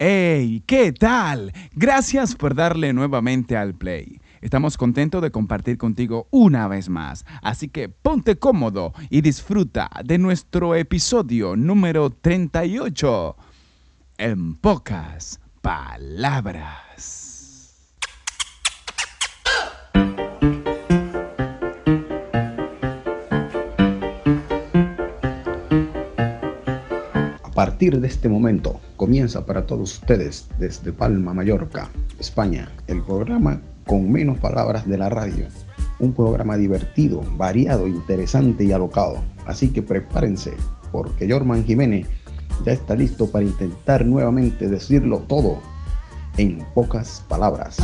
¡Hey! ¿Qué tal? Gracias por darle nuevamente al play. Estamos contentos de compartir contigo una vez más, así que ponte cómodo y disfruta de nuestro episodio número 38 en pocas palabras. Partir de este momento comienza para todos ustedes desde Palma, Mallorca, España, el programa con menos palabras de la radio. Un programa divertido, variado, interesante y alocado. Así que prepárense, porque Jorman Jiménez ya está listo para intentar nuevamente decirlo todo en pocas palabras.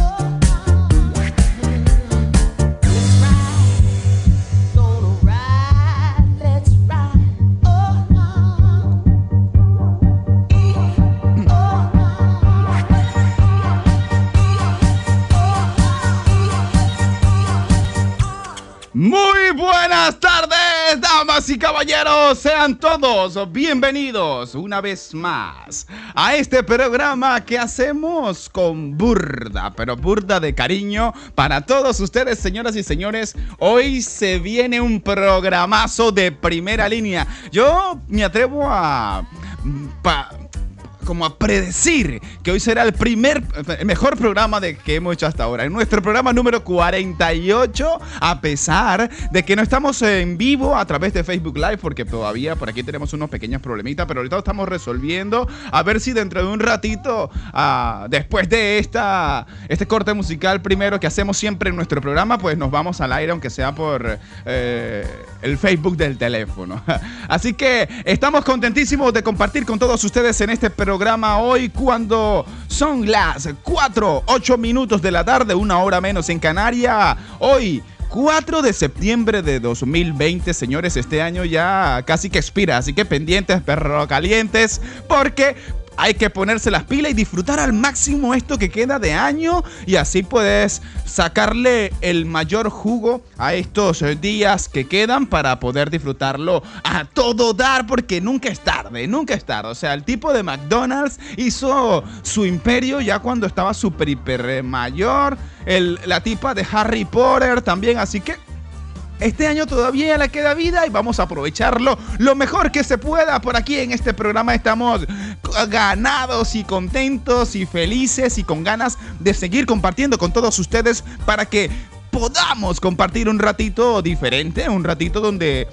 Buenas tardes, damas y caballeros. Sean todos bienvenidos una vez más a este programa que hacemos con burda, pero burda de cariño para todos ustedes, señoras y señores. Hoy se viene un programazo de primera línea. Yo me atrevo a... pa- como a predecir que hoy será el primer, el mejor programa de que hemos hecho hasta ahora. En nuestro programa número 48, a pesar de que no estamos en vivo a través de Facebook Live, porque todavía por aquí tenemos unos pequeños problemitas, pero ahorita lo estamos resolviendo. A ver si dentro de un ratito, ah, después de esta, este corte musical primero que hacemos siempre en nuestro programa, pues nos vamos al aire, aunque sea por eh, el Facebook del teléfono. Así que estamos contentísimos de compartir con todos ustedes en este programa hoy cuando son las 4, 8 minutos de la tarde, una hora menos en Canaria. Hoy 4 de septiembre de 2020, señores, este año ya casi que expira, así que pendientes, perro calientes, porque hay que ponerse las pilas y disfrutar al máximo esto que queda de año y así puedes sacarle el mayor jugo a estos días que quedan para poder disfrutarlo a todo dar porque nunca es tarde, nunca es tarde. O sea, el tipo de McDonald's hizo su imperio ya cuando estaba super hiper eh, mayor, la tipa de Harry Potter también, así que este año todavía le queda vida y vamos a aprovecharlo lo mejor que se pueda. Por aquí en este programa estamos ganados y contentos y felices y con ganas de seguir compartiendo con todos ustedes para que podamos compartir un ratito diferente, un ratito donde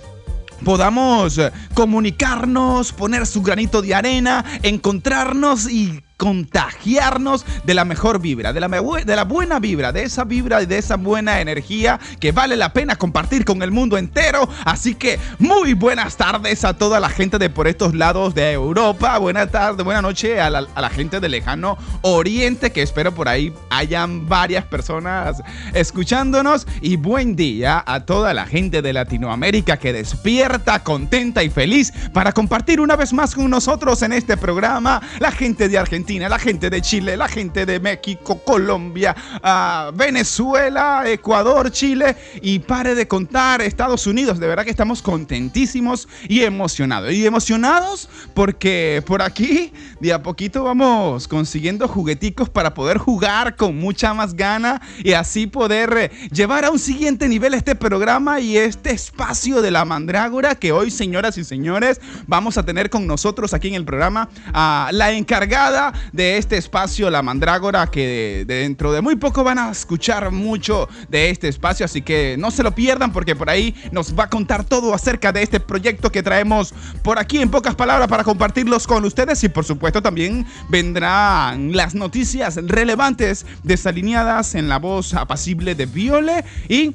podamos comunicarnos, poner su granito de arena, encontrarnos y contagiarnos de la mejor vibra, de la, de la buena vibra, de esa vibra y de esa buena energía que vale la pena compartir con el mundo entero. Así que muy buenas tardes a toda la gente de por estos lados de Europa. Buenas tardes, buena noche a la, a la gente del lejano Oriente, que espero por ahí hayan varias personas escuchándonos. Y buen día a toda la gente de Latinoamérica que despierta, contenta y feliz para compartir una vez más con nosotros en este programa. La gente de Argentina, la gente de Chile, la gente de México, Colombia, ah, Venezuela, Ecuador, Chile y pare de contar Estados Unidos. De verdad que estamos contentísimos y emocionados. Y emocionados porque por aquí de a poquito vamos consiguiendo jugueticos para poder jugar con mucha más gana y así poder eh, llevar a un siguiente nivel este programa y este espacio de la mandrágora que hoy, señoras y señores, vamos a tener con nosotros aquí en el programa a la encargada de este espacio, la mandrágora, que de- dentro de muy poco van a escuchar mucho de este espacio, así que no se lo pierdan porque por ahí nos va a contar todo acerca de este proyecto que traemos por aquí en pocas palabras para compartirlos con ustedes. Y por supuesto también vendrán las noticias relevantes desalineadas en la voz apacible de Viole y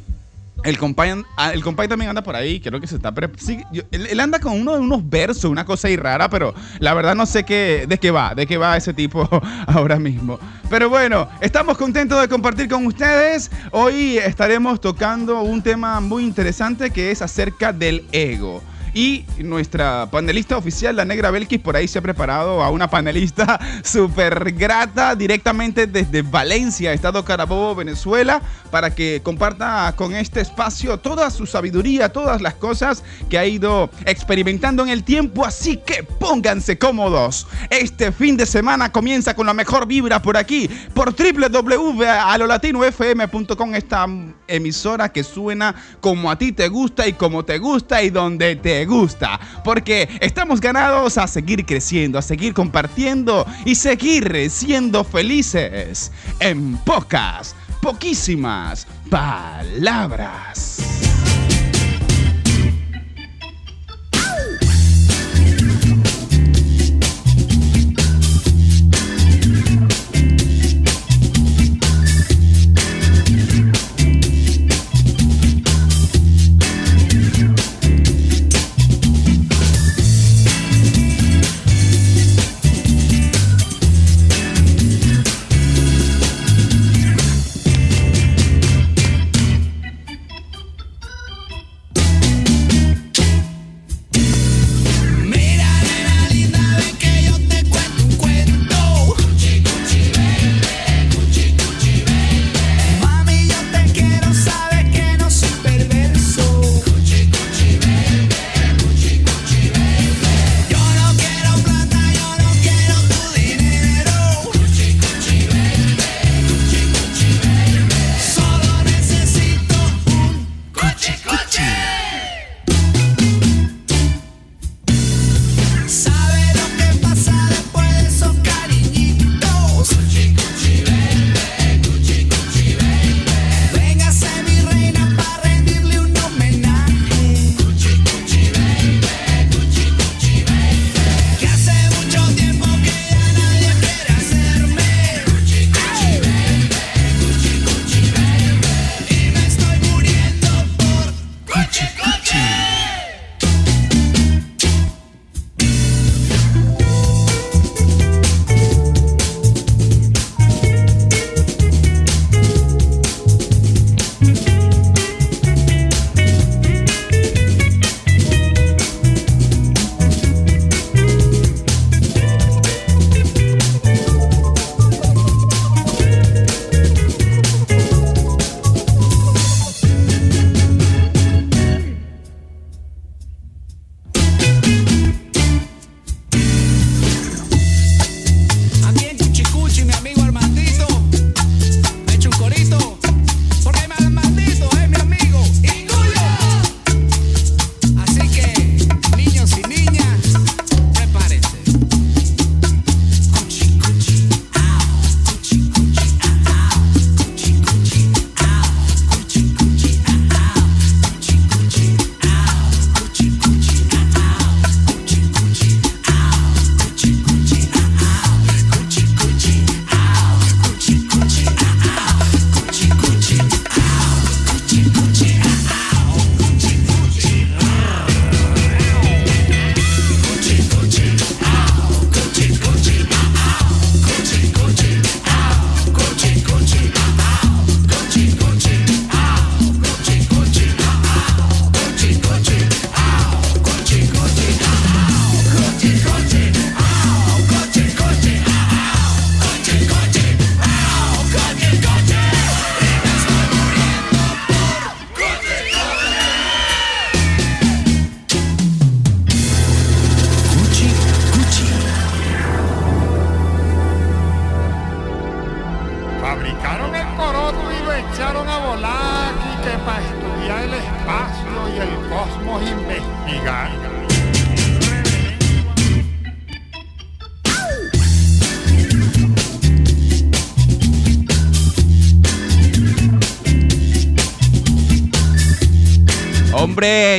el compay, ah, el compay también anda por ahí, creo que se está... sí, él, él anda con uno de unos versos, una cosa ahí rara, pero la verdad no sé qué, de qué va, de qué va ese tipo ahora mismo. Pero bueno, estamos contentos de compartir con ustedes. Hoy estaremos tocando un tema muy interesante que es acerca del ego. Y nuestra panelista oficial, la Negra Belkis, por ahí se ha preparado a una panelista súper grata directamente desde Valencia, Estado Carabobo, Venezuela, para que comparta con este espacio toda su sabiduría, todas las cosas que ha ido experimentando en el tiempo. Así que pónganse cómodos. Este fin de semana comienza con la mejor vibra por aquí, por www.alolatinofm.com, esta emisora que suena como a ti te gusta y como te gusta y donde te gusta. Porque estamos ganados a seguir creciendo, a seguir compartiendo y seguir siendo felices en pocas, poquísimas palabras.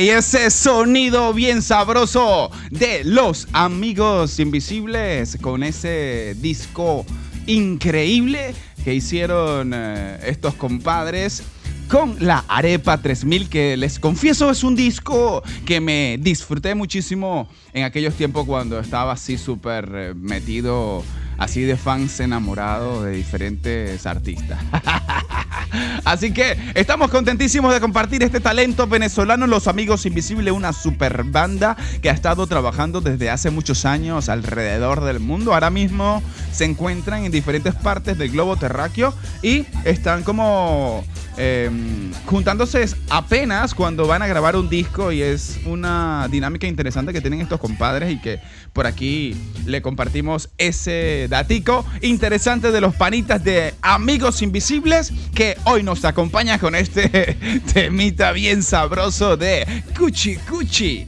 Y ese sonido bien sabroso de los amigos invisibles con ese disco increíble que hicieron eh, estos compadres con la Arepa 3000 que les confieso es un disco que me disfruté muchísimo en aquellos tiempos cuando estaba así súper eh, metido así de fans enamorados de diferentes artistas. Así que estamos contentísimos de compartir este talento venezolano, Los Amigos Invisibles, una super banda que ha estado trabajando desde hace muchos años alrededor del mundo. Ahora mismo se encuentran en diferentes partes del globo terráqueo y están como Em, juntándose apenas cuando van a grabar un disco y es una dinámica interesante que tienen estos compadres y que por aquí le compartimos ese datico interesante de los panitas de Amigos Invisibles que hoy nos acompaña con este temita bien sabroso de Cuchi Cuchi.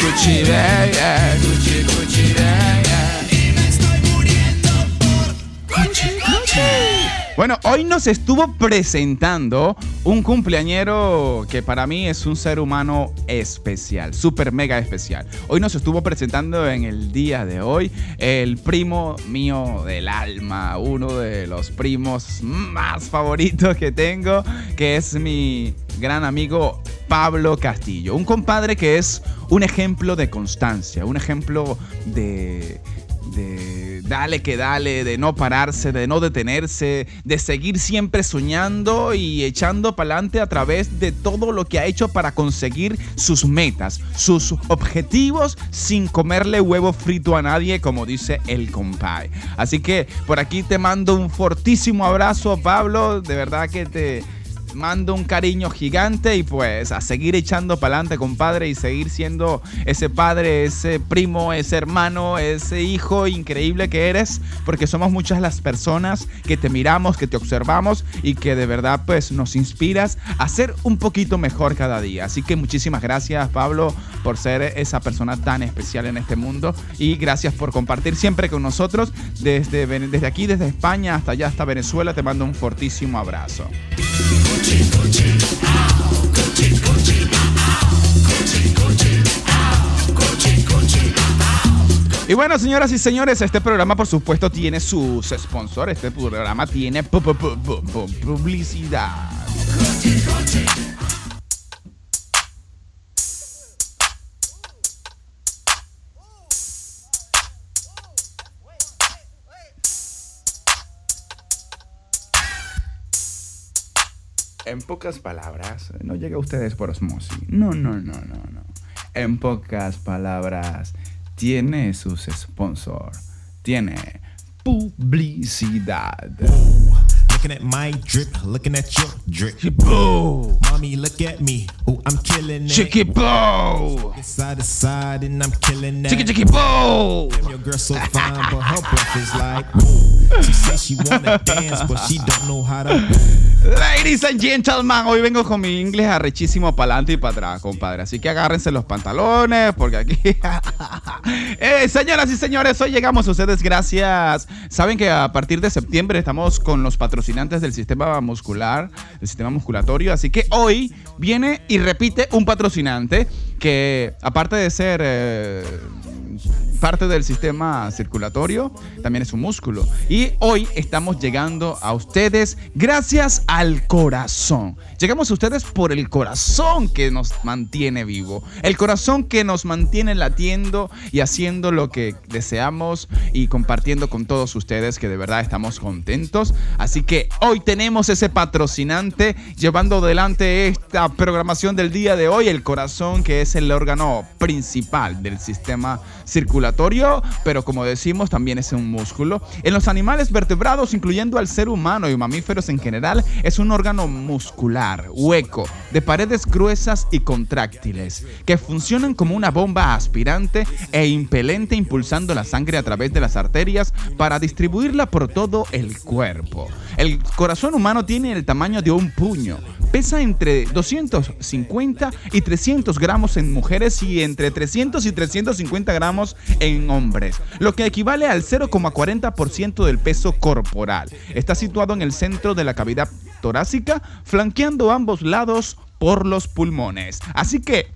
Gucci, Gucci, Gucci, Y me estoy muriendo por Gucci, Gucci. Bueno, hoy nos estuvo presentando un cumpleañero que para mí es un ser humano especial, súper mega especial. Hoy nos estuvo presentando en el día de hoy el primo mío del alma, uno de los primos más favoritos que tengo, que es mi gran amigo Pablo Castillo. Un compadre que es un ejemplo de constancia, un ejemplo de, de dale que dale, de no pararse, de no detenerse, de seguir siempre soñando y echando para adelante a través de todo lo que ha hecho para conseguir sus metas, sus objetivos sin comerle huevo frito a nadie, como dice el compadre. Así que por aquí te mando un fortísimo abrazo, Pablo. De verdad que te mando un cariño gigante y pues a seguir echando para adelante, compadre, y seguir siendo ese padre, ese primo, ese hermano, ese hijo increíble que eres, porque somos muchas las personas que te miramos, que te observamos y que de verdad pues nos inspiras a ser un poquito mejor cada día. Así que muchísimas gracias, Pablo, por ser esa persona tan especial en este mundo y gracias por compartir siempre con nosotros desde, desde aquí, desde España hasta allá, hasta Venezuela. Te mando un fortísimo abrazo. Y bueno, señoras y señores, este programa por supuesto tiene sus sponsors. Este programa tiene publicidad. En pocas palabras, no llega a ustedes por osmosis. No, no, no, no, no. En pocas palabras, tiene sus sponsors. Tiene publicidad. Looking at my drip, looking at your drip. Boo. Mommy, look at me. Oh, I'm killing it. Chicky boo. Side to side, and I'm killing that. Chicky chicky boo. Damn, your girl so fine, but her breath is like. Boom. She she wanna dance, but she don't know how to. Ladies and gentlemen, hoy vengo con mi inglés arrechísimo para adelante y para atrás, compadre. Así que agárrense los pantalones, porque aquí. eh, señoras y señores, hoy llegamos a ustedes gracias. Saben que a partir de septiembre estamos con los patrocinantes del sistema muscular, del sistema musculatorio. Así que hoy viene y repite un patrocinante que, aparte de ser. Eh, parte del sistema circulatorio, también es un músculo. Y hoy estamos llegando a ustedes gracias al corazón. Llegamos a ustedes por el corazón que nos mantiene vivo, el corazón que nos mantiene latiendo y haciendo lo que deseamos y compartiendo con todos ustedes que de verdad estamos contentos. Así que hoy tenemos ese patrocinante llevando adelante esta programación del día de hoy, el corazón que es el órgano principal del sistema circulatorio, pero como decimos también es un músculo. En los animales vertebrados, incluyendo al ser humano y mamíferos en general, es un órgano muscular, hueco, de paredes gruesas y contráctiles, que funcionan como una bomba aspirante e impelente impulsando la sangre a través de las arterias para distribuirla por todo el cuerpo. El corazón humano tiene el tamaño de un puño, pesa entre 250 y 300 gramos en mujeres y entre 300 y 350 gramos en hombres, lo que equivale al 0,40% del peso corporal. Está situado en el centro de la cavidad torácica, flanqueando ambos lados por los pulmones. Así que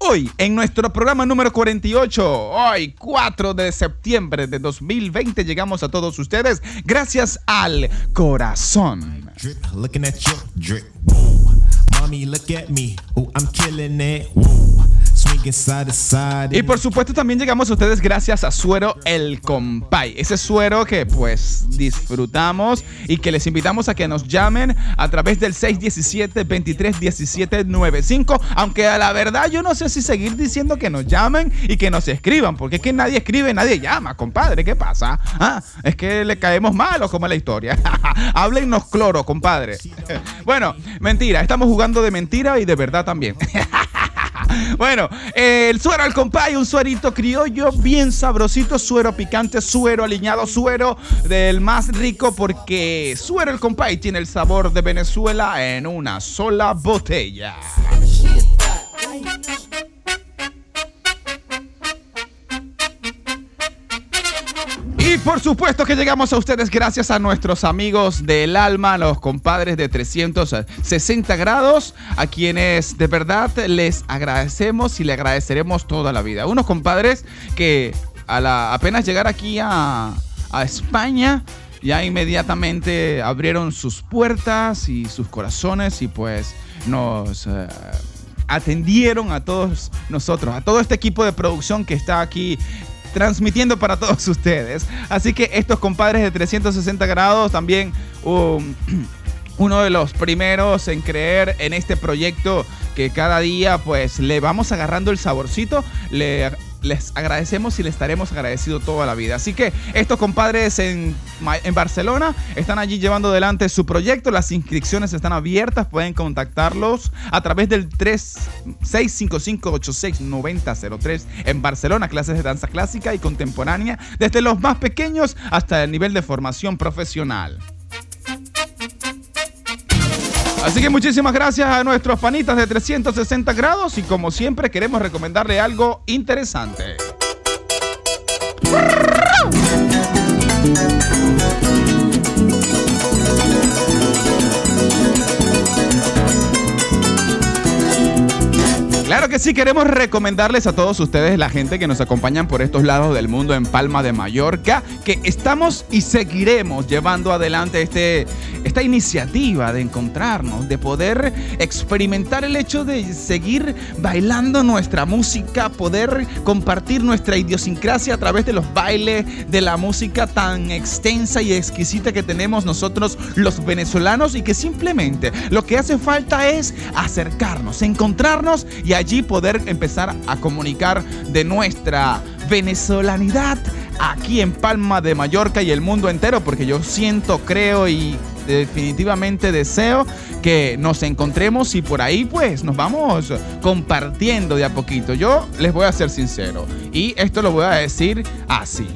Hoy, en nuestro programa número 48, hoy 4 de septiembre de 2020, llegamos a todos ustedes gracias al corazón. Y por supuesto también llegamos a ustedes gracias a Suero El Compay. Ese suero que pues disfrutamos y que les invitamos a que nos llamen a través del 617-231795. Aunque a la verdad yo no sé si seguir diciendo que nos llamen y que nos escriban. Porque es que nadie escribe, nadie llama, compadre. ¿Qué pasa? Ah, es que le caemos mal o como la historia. Háblennos cloro, compadre. bueno, mentira. Estamos jugando de mentira y de verdad también. bueno, el suero al compay, un suerito criollo bien sabrosito, suero picante, suero aliñado, suero del más rico porque suero el compay tiene el sabor de Venezuela en una sola botella. Y por supuesto que llegamos a ustedes gracias a nuestros amigos del alma, los compadres de 360 grados, a quienes de verdad les agradecemos y le agradeceremos toda la vida. Unos compadres que a la, apenas llegar aquí a, España, ya inmediatamente abrieron sus puertas y sus corazones y pues nos... Eh, atendieron a todos nosotros, a todo este equipo de producción que está aquí transmitiendo para todos ustedes. Así que estos compadres de 360 grados también... Um, uno de los primeros en creer en este proyecto que cada día pues le vamos agarrando el saborcito, le les agradecemos y les estaremos agradecidos toda la vida. Así que estos compadres en, en Barcelona están allí llevando adelante su proyecto. Las inscripciones están abiertas. Pueden contactarlos a través del 3655869003 en Barcelona. Clases de danza clásica y contemporánea desde los más pequeños hasta el nivel de formación profesional. Así que muchísimas gracias a nuestros panitas de 360 grados y como siempre queremos recomendarle algo interesante. Claro que sí, queremos recomendarles a todos ustedes, la gente que nos acompañan por estos lados del mundo en Palma de Mallorca, que estamos y seguiremos llevando adelante este, esta iniciativa de encontrarnos, de poder experimentar el hecho de seguir bailando nuestra música, poder compartir nuestra idiosincrasia a través de los bailes, de la música tan extensa y exquisita que tenemos nosotros los venezolanos y que simplemente lo que hace falta es acercarnos, encontrarnos y allí poder empezar a comunicar de nuestra venezolanidad aquí en Palma de Mallorca y el mundo entero, porque yo siento, creo y definitivamente deseo que nos encontremos y por ahí pues nos vamos compartiendo de a poquito. Yo les voy a ser sincero y esto lo voy a decir así.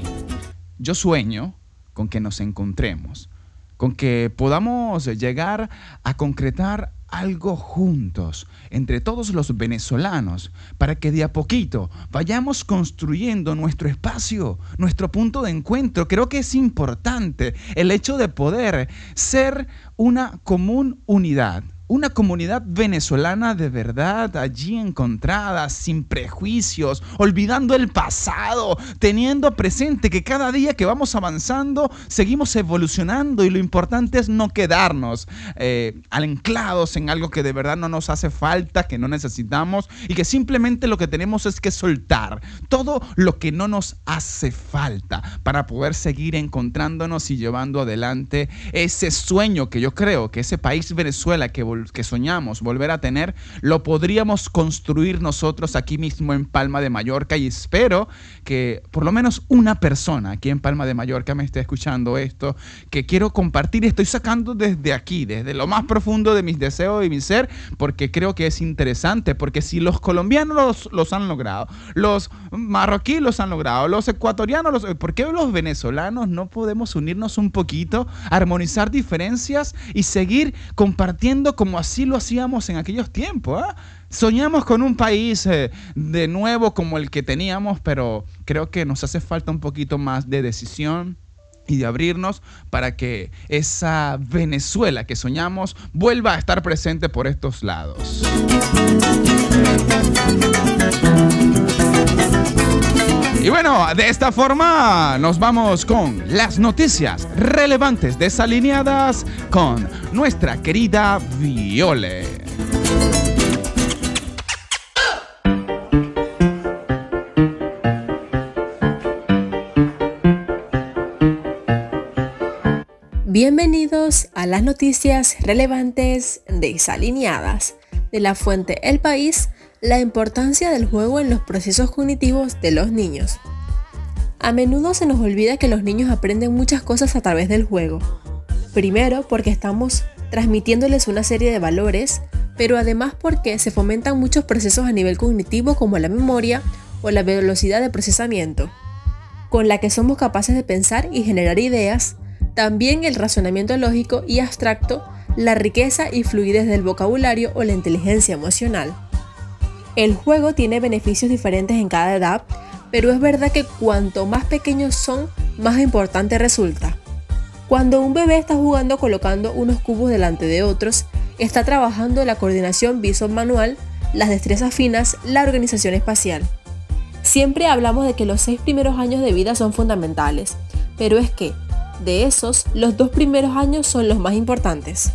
Yo sueño con que nos encontremos, con que podamos llegar a concretar algo juntos entre todos los venezolanos para que de a poquito vayamos construyendo nuestro espacio, nuestro punto de encuentro. Creo que es importante el hecho de poder ser una común unidad una comunidad venezolana de verdad allí encontrada, sin prejuicios, olvidando el pasado, teniendo presente que cada día que vamos avanzando seguimos evolucionando y lo importante es no quedarnos eh, anclados en algo que de verdad no nos hace falta, que no necesitamos y que simplemente lo que tenemos es que soltar todo lo que no nos hace falta para poder seguir encontrándonos y llevando adelante ese sueño que yo creo que ese país Venezuela que que soñamos volver a tener, lo podríamos construir nosotros aquí mismo en Palma de Mallorca y espero que por lo menos una persona aquí en Palma de Mallorca me esté escuchando esto, que quiero compartir estoy sacando desde aquí, desde lo más profundo de mis deseos y mi ser, porque creo que es interesante, porque si los colombianos los, han logrado, los marroquíes los han logrado, los ecuatorianos, los, ¿por qué los venezolanos no podemos unirnos un poquito, armonizar diferencias y seguir compartiendo como así lo hacíamos en aquellos tiempos. ¿ah? Soñamos con un país eh, de nuevo como el que teníamos, pero creo que nos hace falta un poquito más de decisión y de abrirnos para que esa Venezuela que soñamos vuelva a estar presente por estos lados. Y bueno, de esta forma nos vamos con las noticias relevantes desalineadas con nuestra querida Viole. Bienvenidos a las noticias relevantes desalineadas de la fuente El País la importancia del juego en los procesos cognitivos de los niños. A menudo se nos olvida que los niños aprenden muchas cosas a través del juego. Primero porque estamos transmitiéndoles una serie de valores, pero además porque se fomentan muchos procesos a nivel cognitivo como la memoria o la velocidad de procesamiento, con la que somos capaces de pensar y generar ideas, también el razonamiento lógico y abstracto, la riqueza y fluidez del vocabulario o la inteligencia emocional. El juego tiene beneficios diferentes en cada edad, pero es verdad que cuanto más pequeños son, más importante resulta. Cuando un bebé está jugando colocando unos cubos delante de otros, está trabajando la coordinación visual-manual, las destrezas finas, la organización espacial. Siempre hablamos de que los seis primeros años de vida son fundamentales, pero es que, de esos, los dos primeros años son los más importantes.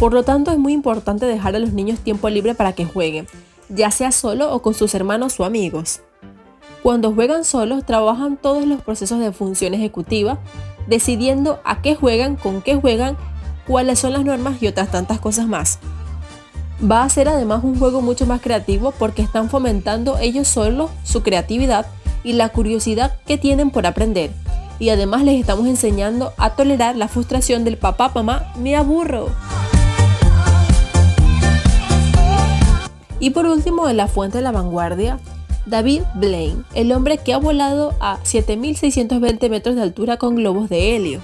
Por lo tanto, es muy importante dejar a los niños tiempo libre para que jueguen, ya sea solo o con sus hermanos o amigos. Cuando juegan solos, trabajan todos los procesos de función ejecutiva, decidiendo a qué juegan, con qué juegan, cuáles son las normas y otras tantas cosas más. Va a ser además un juego mucho más creativo porque están fomentando ellos solos su creatividad y la curiosidad que tienen por aprender. Y además les estamos enseñando a tolerar la frustración del papá, mamá, me aburro. Y por último, en la fuente de la vanguardia, David Blaine, el hombre que ha volado a 7.620 metros de altura con globos de helio.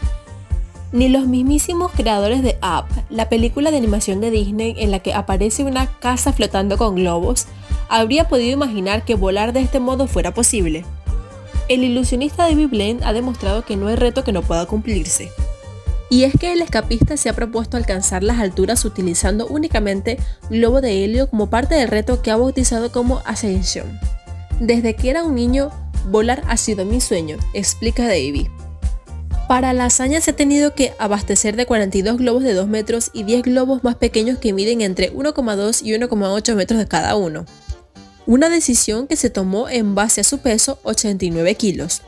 Ni los mismísimos creadores de Up, la película de animación de Disney en la que aparece una casa flotando con globos, habría podido imaginar que volar de este modo fuera posible. El ilusionista David Blaine ha demostrado que no hay reto que no pueda cumplirse. Y es que el escapista se ha propuesto alcanzar las alturas utilizando únicamente globo de helio como parte del reto que ha bautizado como Ascension. Desde que era un niño, volar ha sido mi sueño, explica Davy. Para la hazaña se ha tenido que abastecer de 42 globos de 2 metros y 10 globos más pequeños que miden entre 1,2 y 1,8 metros de cada uno. Una decisión que se tomó en base a su peso 89 kilos.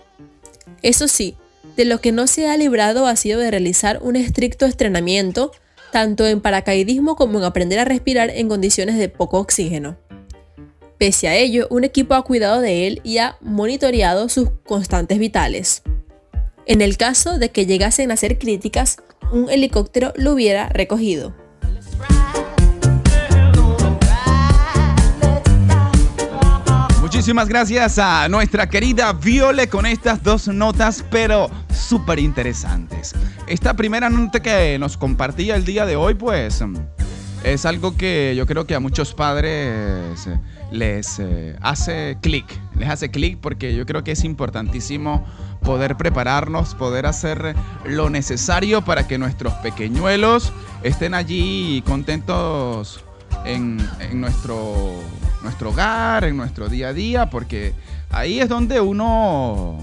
Eso sí, de lo que no se ha librado ha sido de realizar un estricto entrenamiento, tanto en paracaidismo como en aprender a respirar en condiciones de poco oxígeno. Pese a ello, un equipo ha cuidado de él y ha monitoreado sus constantes vitales. En el caso de que llegasen a ser críticas, un helicóptero lo hubiera recogido. Muchísimas gracias a nuestra querida Viole con estas dos notas, pero súper interesantes. Esta primera nota que nos compartía el día de hoy, pues, es algo que yo creo que a muchos padres les eh, hace clic, les hace clic porque yo creo que es importantísimo poder prepararnos, poder hacer lo necesario para que nuestros pequeñuelos estén allí contentos en, nuestro, nuestro hogar, en nuestro día a día, porque ahí es donde uno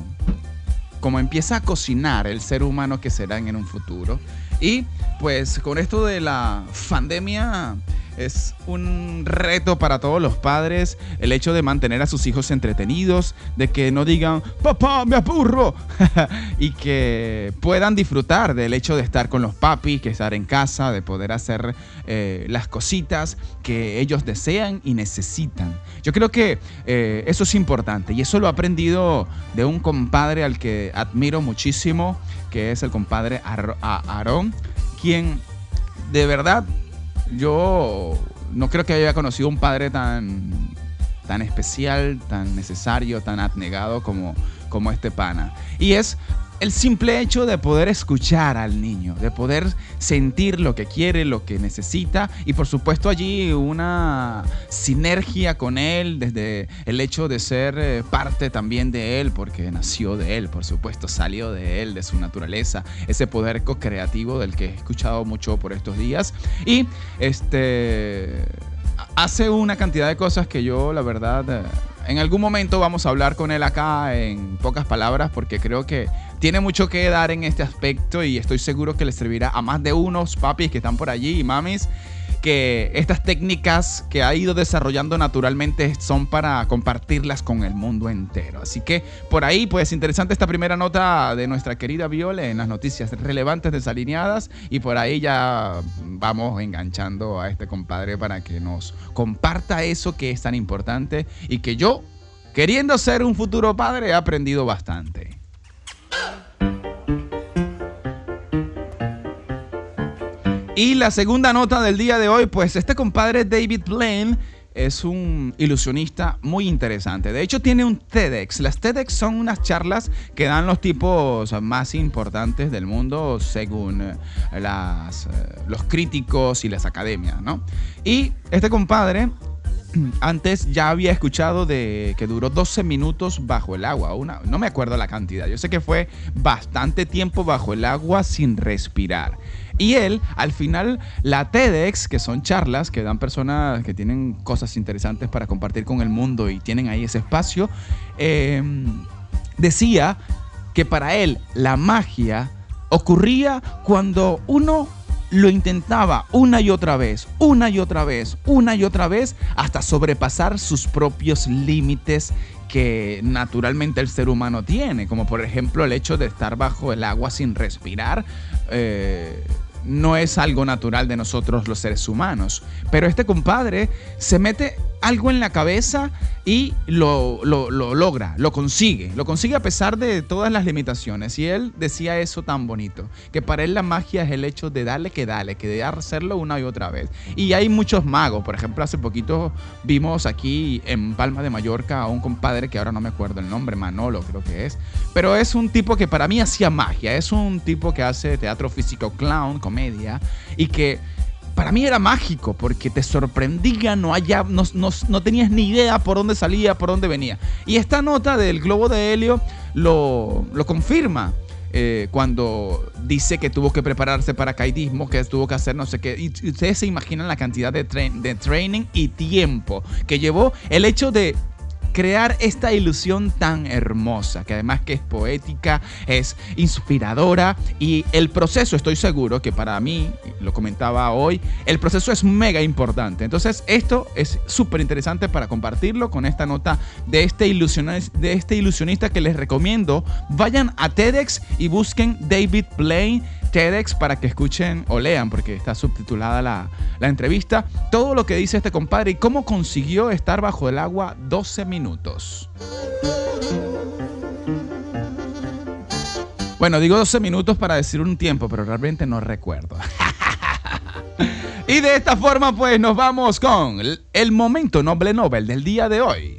como empieza a cocinar el ser humano que será en un futuro. Y pues con esto de la pandemia es un reto para todos los padres el hecho de mantener a sus hijos entretenidos, de que no digan, papá, me apurro, y que puedan disfrutar del hecho de estar con los papis, que estar en casa, de poder hacer eh, las cositas que ellos desean y necesitan. Yo creo que eh, eso es importante y eso lo he aprendido de un compadre al que admiro muchísimo, que es el compadre Aarón, quien de verdad yo no creo que haya conocido un padre tan, tan especial, tan necesario, tan abnegado como, como este pana. Y es el simple hecho de poder escuchar al niño, de poder sentir lo que quiere, lo que necesita y por supuesto allí una sinergia con él desde el hecho de ser eh, parte también de él, porque nació de él, por supuesto, salió de él, de su naturaleza, ese poder co-creativo del que he escuchado mucho por estos días. Y este hace una cantidad de cosas que yo la verdad eh, en algún momento vamos a hablar con él acá en pocas palabras porque creo que tiene mucho que dar en este aspecto y estoy seguro que le servirá a más de unos papis que están por allí y mamis. Que estas técnicas que ha ido desarrollando naturalmente son para compartirlas con el mundo entero. Así que por ahí, pues interesante esta primera nota de nuestra querida Viole en las noticias relevantes desalineadas y por ahí ya vamos enganchando a este compadre para que nos comparta eso que es tan importante y que yo, queriendo ser un futuro padre, he aprendido bastante. Y la segunda nota del día de hoy, pues este compadre David Blaine es un ilusionista muy interesante. De hecho, tiene un TEDx. Las TEDx son unas charlas que dan los tipos más importantes del mundo según eh, eh, los críticos y las academias, ¿no? Y este compadre antes ya había escuchado de que duró 12 minutos bajo el agua. Una, no me acuerdo la cantidad. Yo sé que fue bastante tiempo bajo el agua sin respirar. Y él, al final, la TEDx, que son charlas que dan personas que tienen cosas interesantes para compartir con el mundo y tienen ahí ese espacio, em, decía que para él la magia ocurría cuando uno lo intentaba una y otra vez, una y otra vez, una y otra vez, hasta sobrepasar sus propios límites que naturalmente el ser humano tiene, como por ejemplo el hecho de estar bajo el agua sin respirar. Eh, no es algo natural de nosotros los seres humanos. Pero este compadre se mete algo en la cabeza y lo, logra, lo consigue. Lo consigue a pesar de todas las limitaciones. Y él decía eso tan bonito, que para él la magia es el hecho de darle que darle, que de hacerlo una y otra vez. Y hay muchos magos. Por ejemplo, hace poquito vimos aquí en Palma de Mallorca a un compadre que ahora no me acuerdo el nombre, Manolo creo que es. Pero es un tipo que para mí hacía magia. Es un tipo que hace teatro físico clown, comedia, y que para mí era mágico porque te sorprendía, no, haya, no, no, tenías ni idea por dónde salía, por dónde venía. Y esta nota del globo de helio lo, lo confirma. Eh, cuando dice que tuvo que prepararse para caidismo, que tuvo que hacer no sé qué. Y ustedes se imaginan la cantidad de, de training y tiempo que llevó el hecho de crear esta ilusión tan hermosa, que además que es poética, es inspiradora y el proceso, estoy seguro que para mí, lo comentaba hoy, el proceso es mega importante. Entonces esto es súper interesante para compartirlo con esta nota de este, de este ilusionista que les recomiendo. Vayan a TEDx y busquen David Blaine TEDx para que escuchen o lean, porque está subtitulada la, la entrevista, todo lo que dice este compadre y cómo consiguió estar bajo el agua 12 minutos. Bueno, digo 12 minutos para decir un tiempo, pero realmente no recuerdo. y de esta forma, pues nos vamos con el momento Noble Nobel del día de hoy.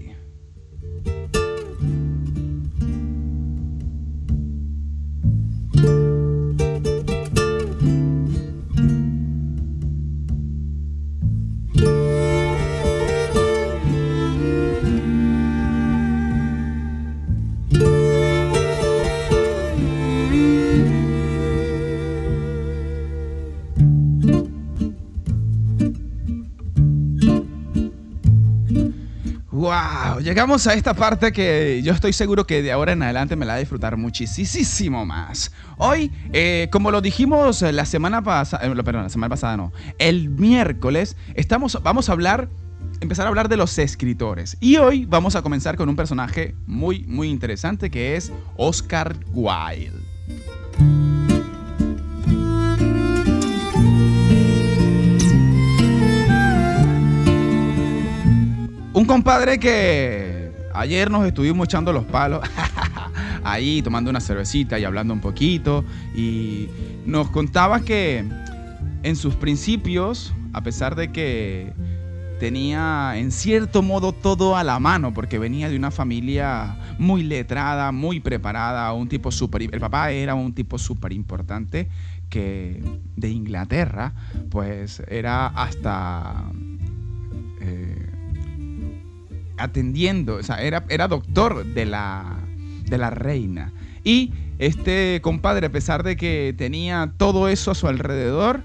Llegamos a esta parte que yo estoy seguro que de ahora en adelante me la va a disfrutar muchísimo más. Hoy, eh, como lo dijimos la semana pasada, eh, perdón, la semana pasada no, el miércoles, estamos, vamos a hablar, empezar a hablar de los escritores. Y hoy vamos a comenzar con un personaje muy, muy interesante que es Oscar Wilde. Compadre que ayer nos estuvimos echando los palos, ahí tomando una cervecita y hablando un poquito, y nos contaba que en sus principios, a pesar de que tenía en cierto modo todo a la mano, porque venía de una familia muy letrada, muy preparada, un tipo súper... El papá era un tipo súper importante que de Inglaterra, pues era hasta... Eh, atendiendo, o sea, era, era doctor de la, de la reina. Y este compadre, a pesar de que tenía todo eso a su alrededor,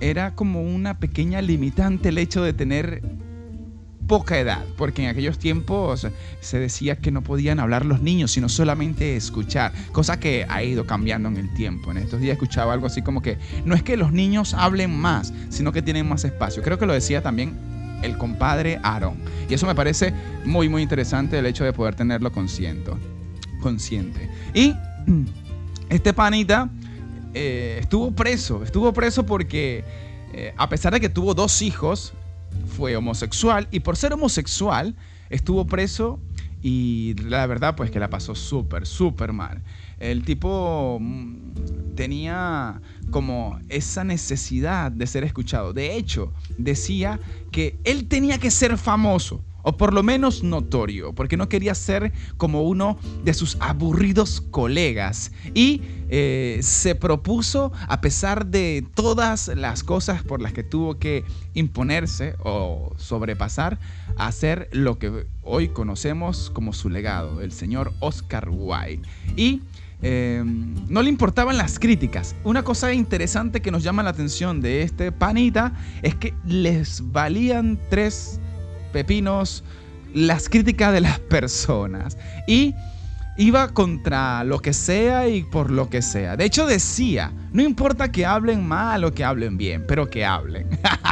era como una pequeña limitante el hecho de tener poca edad, porque en aquellos tiempos se decía que no podían hablar los niños, sino solamente escuchar, cosa que ha ido cambiando en el tiempo. En estos días escuchaba algo así como que no es que los niños hablen más, sino que tienen más espacio. Creo que lo decía también el compadre Aaron. Y eso me parece muy, muy interesante el hecho de poder tenerlo consciente. consciente. Y este panita eh, estuvo preso, estuvo preso porque eh, a pesar de que tuvo dos hijos, fue homosexual y por ser homosexual estuvo preso y la verdad pues que la pasó súper, súper mal. El tipo mm, tenía como esa necesidad de ser escuchado. De hecho, decía que él tenía que ser famoso o por lo menos notorio, porque no quería ser como uno de sus aburridos colegas. Y eh, se propuso, a pesar de todas las cosas por las que tuvo que imponerse o sobrepasar, hacer lo que hoy conocemos como su legado, el señor Oscar Wilde. Y em, no le importaban las críticas. Una cosa interesante que nos llama la atención de este panita es que les valían tres pepinos las críticas de las personas. Y iba contra lo que sea y por lo que sea. De hecho decía, no importa que hablen mal o que hablen bien, pero que hablen.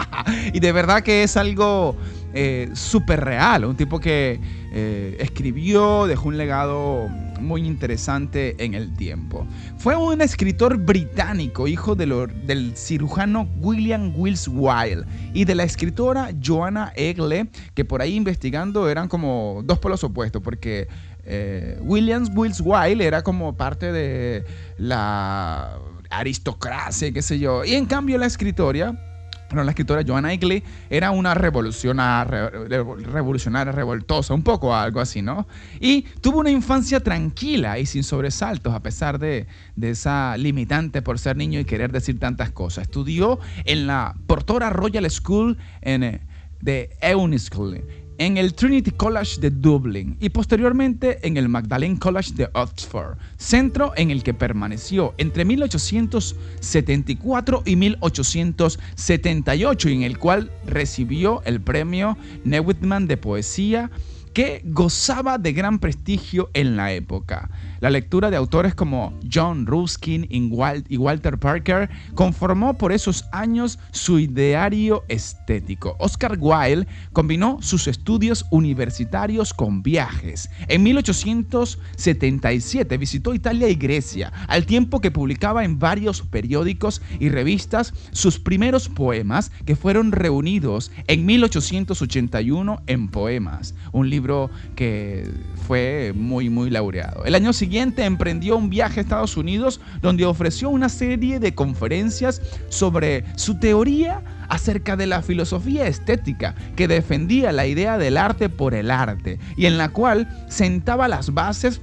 y de verdad que es algo eh, súper real, un tipo que eh, escribió, dejó un legado muy interesante en el tiempo. Fue un escritor británico, hijo del cirujano William Wills Wilde y de la escritora Joanna Egle, que por ahí investigando eran como dos polos opuestos, porque eh, William Wills Wilde era como parte de la aristocracia, qué sé yo, y en cambio la escritora pero la escritora Joanna Igley era una revolucionaria, revolucionaria, revoltosa, un poco algo así, ¿no? Y tuvo una infancia tranquila y sin sobresaltos, a pesar de, de esa limitante por ser niño y querer decir tantas cosas. Estudió en la Portora Royal School en, eh, de School en el Trinity College de Dublín y posteriormente en el Magdalene College de Oxford, centro en el que permaneció entre 1874 y 1878 y en el cual recibió el premio Whitman de poesía que gozaba de gran prestigio en la época. La lectura de autores como John Ruskin y Walter Parker conformó por esos años su ideario estético. Oscar Wilde combinó sus estudios universitarios con viajes. En 1877 visitó Italia y Grecia, al tiempo que publicaba en varios periódicos y revistas sus primeros poemas que fueron reunidos en 1881 en Poemas, un libro que fue muy muy laureado. El año siguiente emprendió un viaje a Estados Unidos donde ofreció una serie de conferencias sobre su teoría acerca de la filosofía estética que defendía la idea del arte por el arte y en la cual sentaba las bases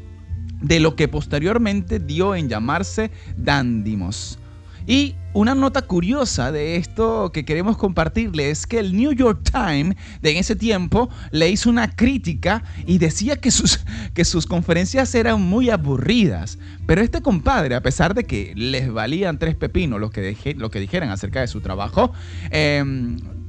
de lo que posteriormente dio en llamarse Dandimos y una nota curiosa de esto que queremos compartirle es que el New York Times de ese tiempo le hizo una crítica y decía que sus, que sus conferencias eran muy aburridas. Pero este compadre, a pesar de que les valían tres pepinos lo que, lo que dijeran acerca de su trabajo, eh,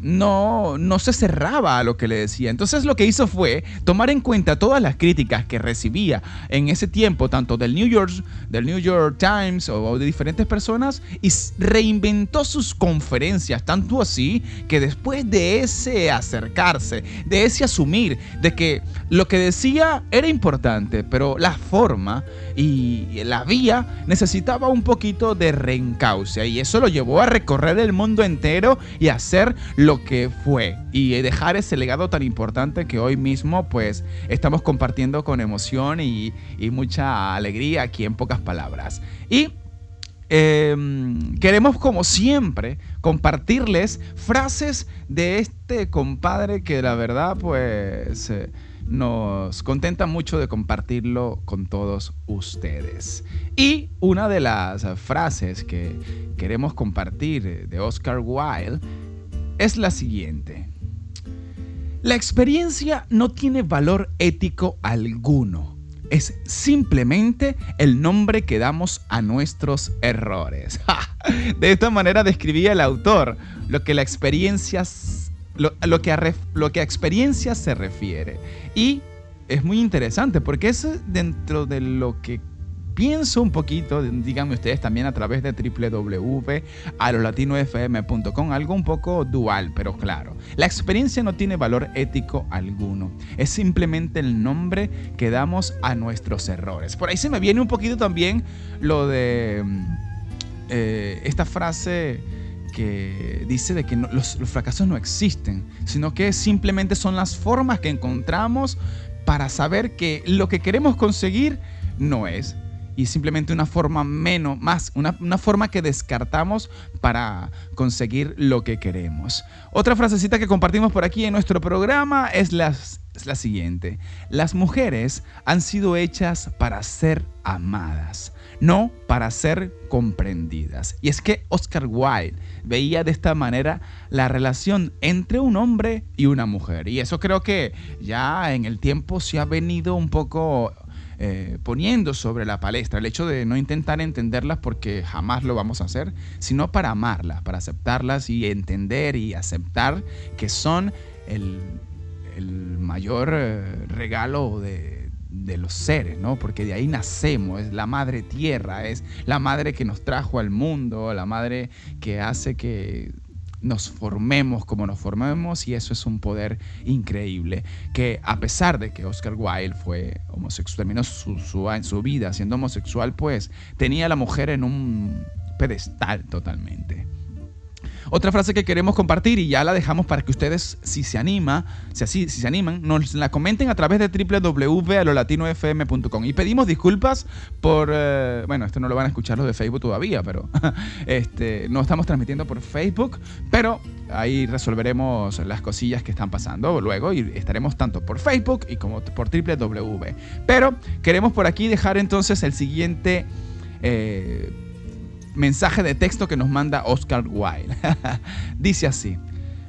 no, no se cerraba a lo que le decía. Entonces lo que hizo fue tomar en cuenta todas las críticas que recibía en ese tiempo, tanto del New York, del New York Times o de diferentes personas, y reinventó sus conferencias, tanto así que después de ese acercarse, de ese asumir de que lo que decía era importante, pero la forma y la vía necesitaba un poquito de reencauce, y eso lo llevó a recorrer el mundo entero y hacer lo que fue y dejar ese legado tan importante que hoy mismo pues estamos compartiendo con emoción y, mucha alegría aquí en pocas palabras. Y em, queremos como siempre compartirles frases de este compadre que la verdad pues eh, nos contenta mucho de compartirlo con todos ustedes. Y una de las frases que queremos compartir de Oscar Wilde es la siguiente. La experiencia no tiene valor ético alguno. Es simplemente el nombre que damos a nuestros errores. De esta manera describía el autor lo que la experiencia lo, que a lo que a experiencia se refiere. Y es muy interesante porque es dentro de lo que pienso un poquito, díganme ustedes también a través de www.alolatinofm.com, algo un poco dual, pero claro. La experiencia no tiene valor ético alguno, es simplemente el nombre que damos a nuestros errores. Por ahí se me viene un poquito también lo de mm, eh, esta frase que dice de que los, los, fracasos no existen, sino que simplemente son las formas que encontramos para saber que lo que queremos conseguir no es y simplemente una forma menos, más, una, forma que descartamos para conseguir lo que queremos. Otra frasecita que compartimos por aquí en nuestro programa es es la siguiente. Las mujeres han sido hechas para ser amadas, no para ser comprendidas. Y es que Oscar Wilde veía de esta manera la relación entre un hombre y una mujer. Y eso creo que ya en el tiempo se ha venido un poco eh, poniendo sobre la palestra, el hecho de no intentar entenderlas porque jamás lo vamos a hacer, sino para amarlas, para aceptarlas y entender y aceptar que son el, mayor eh, regalo de, de los seres, ¿no? Porque de ahí nacemos, es la madre tierra, es la madre que nos trajo al mundo, la madre que hace que nos formemos como nos formemos y eso es un poder increíble que a pesar de que Oscar Wilde fue homosexual, terminó su, su, vida siendo homosexual, pues tenía a la mujer en un pedestal totalmente. Otra frase que queremos compartir y ya la dejamos para que ustedes, si se anima, si, así, si se animan, nos la comenten a través de www.alolatinofm.com. Y pedimos disculpas por, eh, bueno, esto no lo van a escuchar los de Facebook todavía, pero este, no estamos transmitiendo por Facebook, pero ahí resolveremos las cosillas que están pasando luego y estaremos tanto por Facebook y como por www. Pero queremos por aquí dejar entonces el siguiente... Eh, mensaje de texto que nos manda Oscar Wilde. Dice así,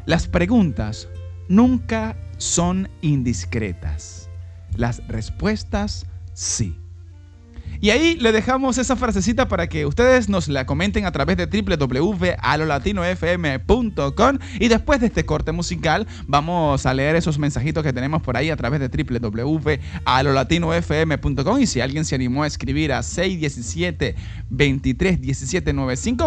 las preguntas nunca son indiscretas, las respuestas sí. Y ahí le dejamos esa frasecita para que ustedes nos la comenten a través de www.alolatinofm.com y después de este corte musical vamos a leer esos mensajitos que tenemos por ahí a través de www.alolatinofm.com y si alguien se animó a escribir a 617 23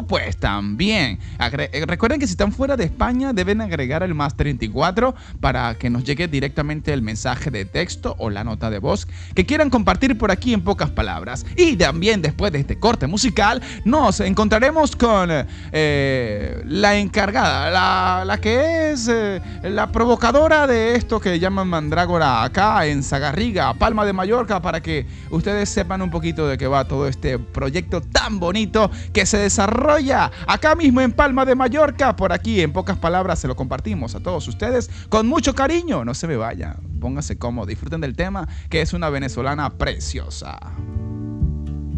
pues también. Eh, recuerden que si están fuera de España deben agregar el más 34 para que nos llegue directamente el mensaje de texto o la nota de voz que quieran compartir por aquí en pocas palabras. Y también después de este corte musical nos encontraremos con eh, la encargada, la, que es eh, la provocadora de esto que llaman mandrágora acá en Zagarriga, Palma de Mallorca, para que ustedes sepan un poquito de qué va todo este proyecto tan bonito que se desarrolla acá mismo en Palma de Mallorca. Por aquí, en pocas palabras, se lo compartimos a todos ustedes con mucho cariño. No se me vayan, pónganse cómodos, disfruten del tema que es una venezolana preciosa.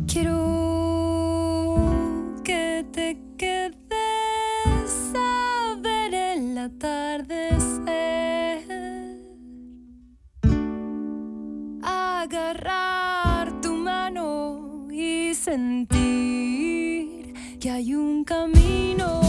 Quiero que te quedes a ver el atardecer, agarrar tu mano y sentir que hay un camino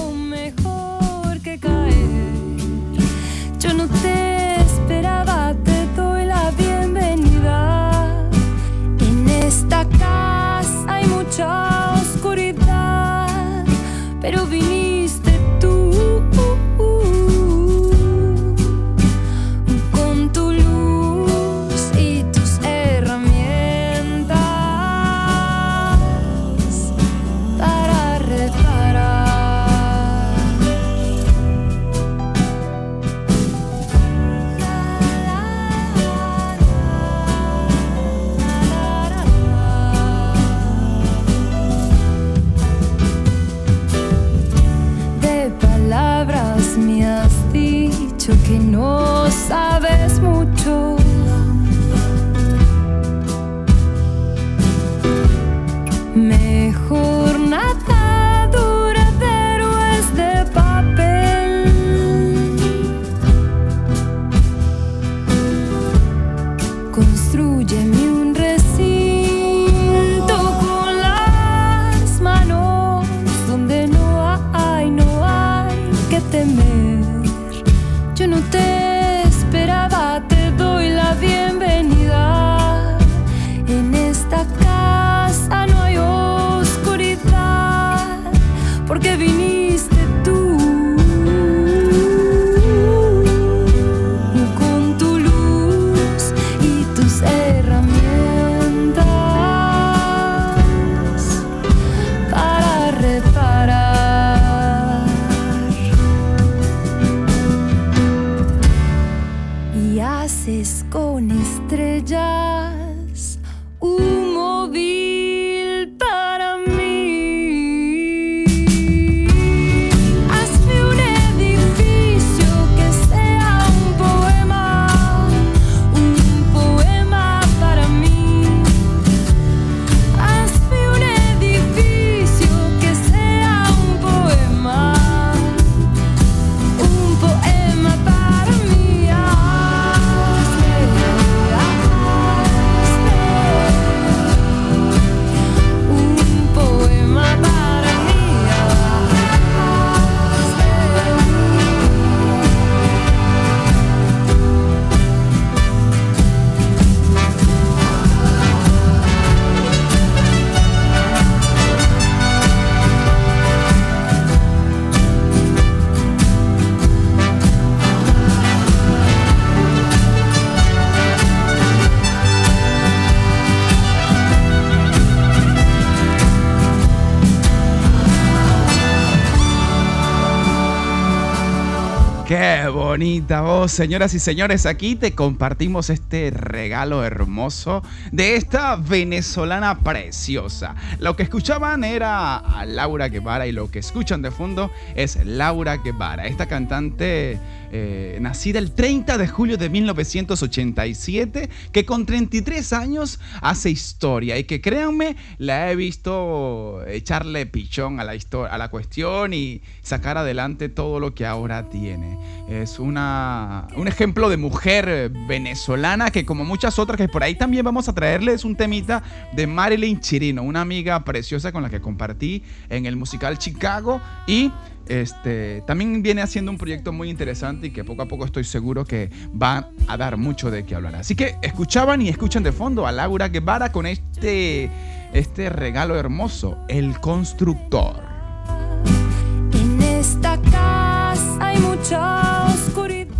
bonita voz, señoras y señores. Aquí te compartimos este regalo hermoso de esta venezolana preciosa. Lo que escuchaban era a Laura Guevara y lo que escuchan de fondo es Laura Guevara, esta cantante eh, nacida el 30 de julio de 1987, que con 33 años hace historia y que créanme, la he visto echarle pichón a la, a la cuestión y sacar adelante todo lo que ahora tiene. Es una, un ejemplo de mujer eh, venezolana que como muchas otras que por ahí también vamos a traerles un temita de Marilyn Chirino, una amiga preciosa con la que compartí en el musical Chicago y este, también viene haciendo un proyecto muy interesante y que poco a poco estoy seguro que va a dar mucho de qué hablar. Así que escuchaban y escuchan de fondo a Laura Guevara con este, este regalo hermoso, El Constructor.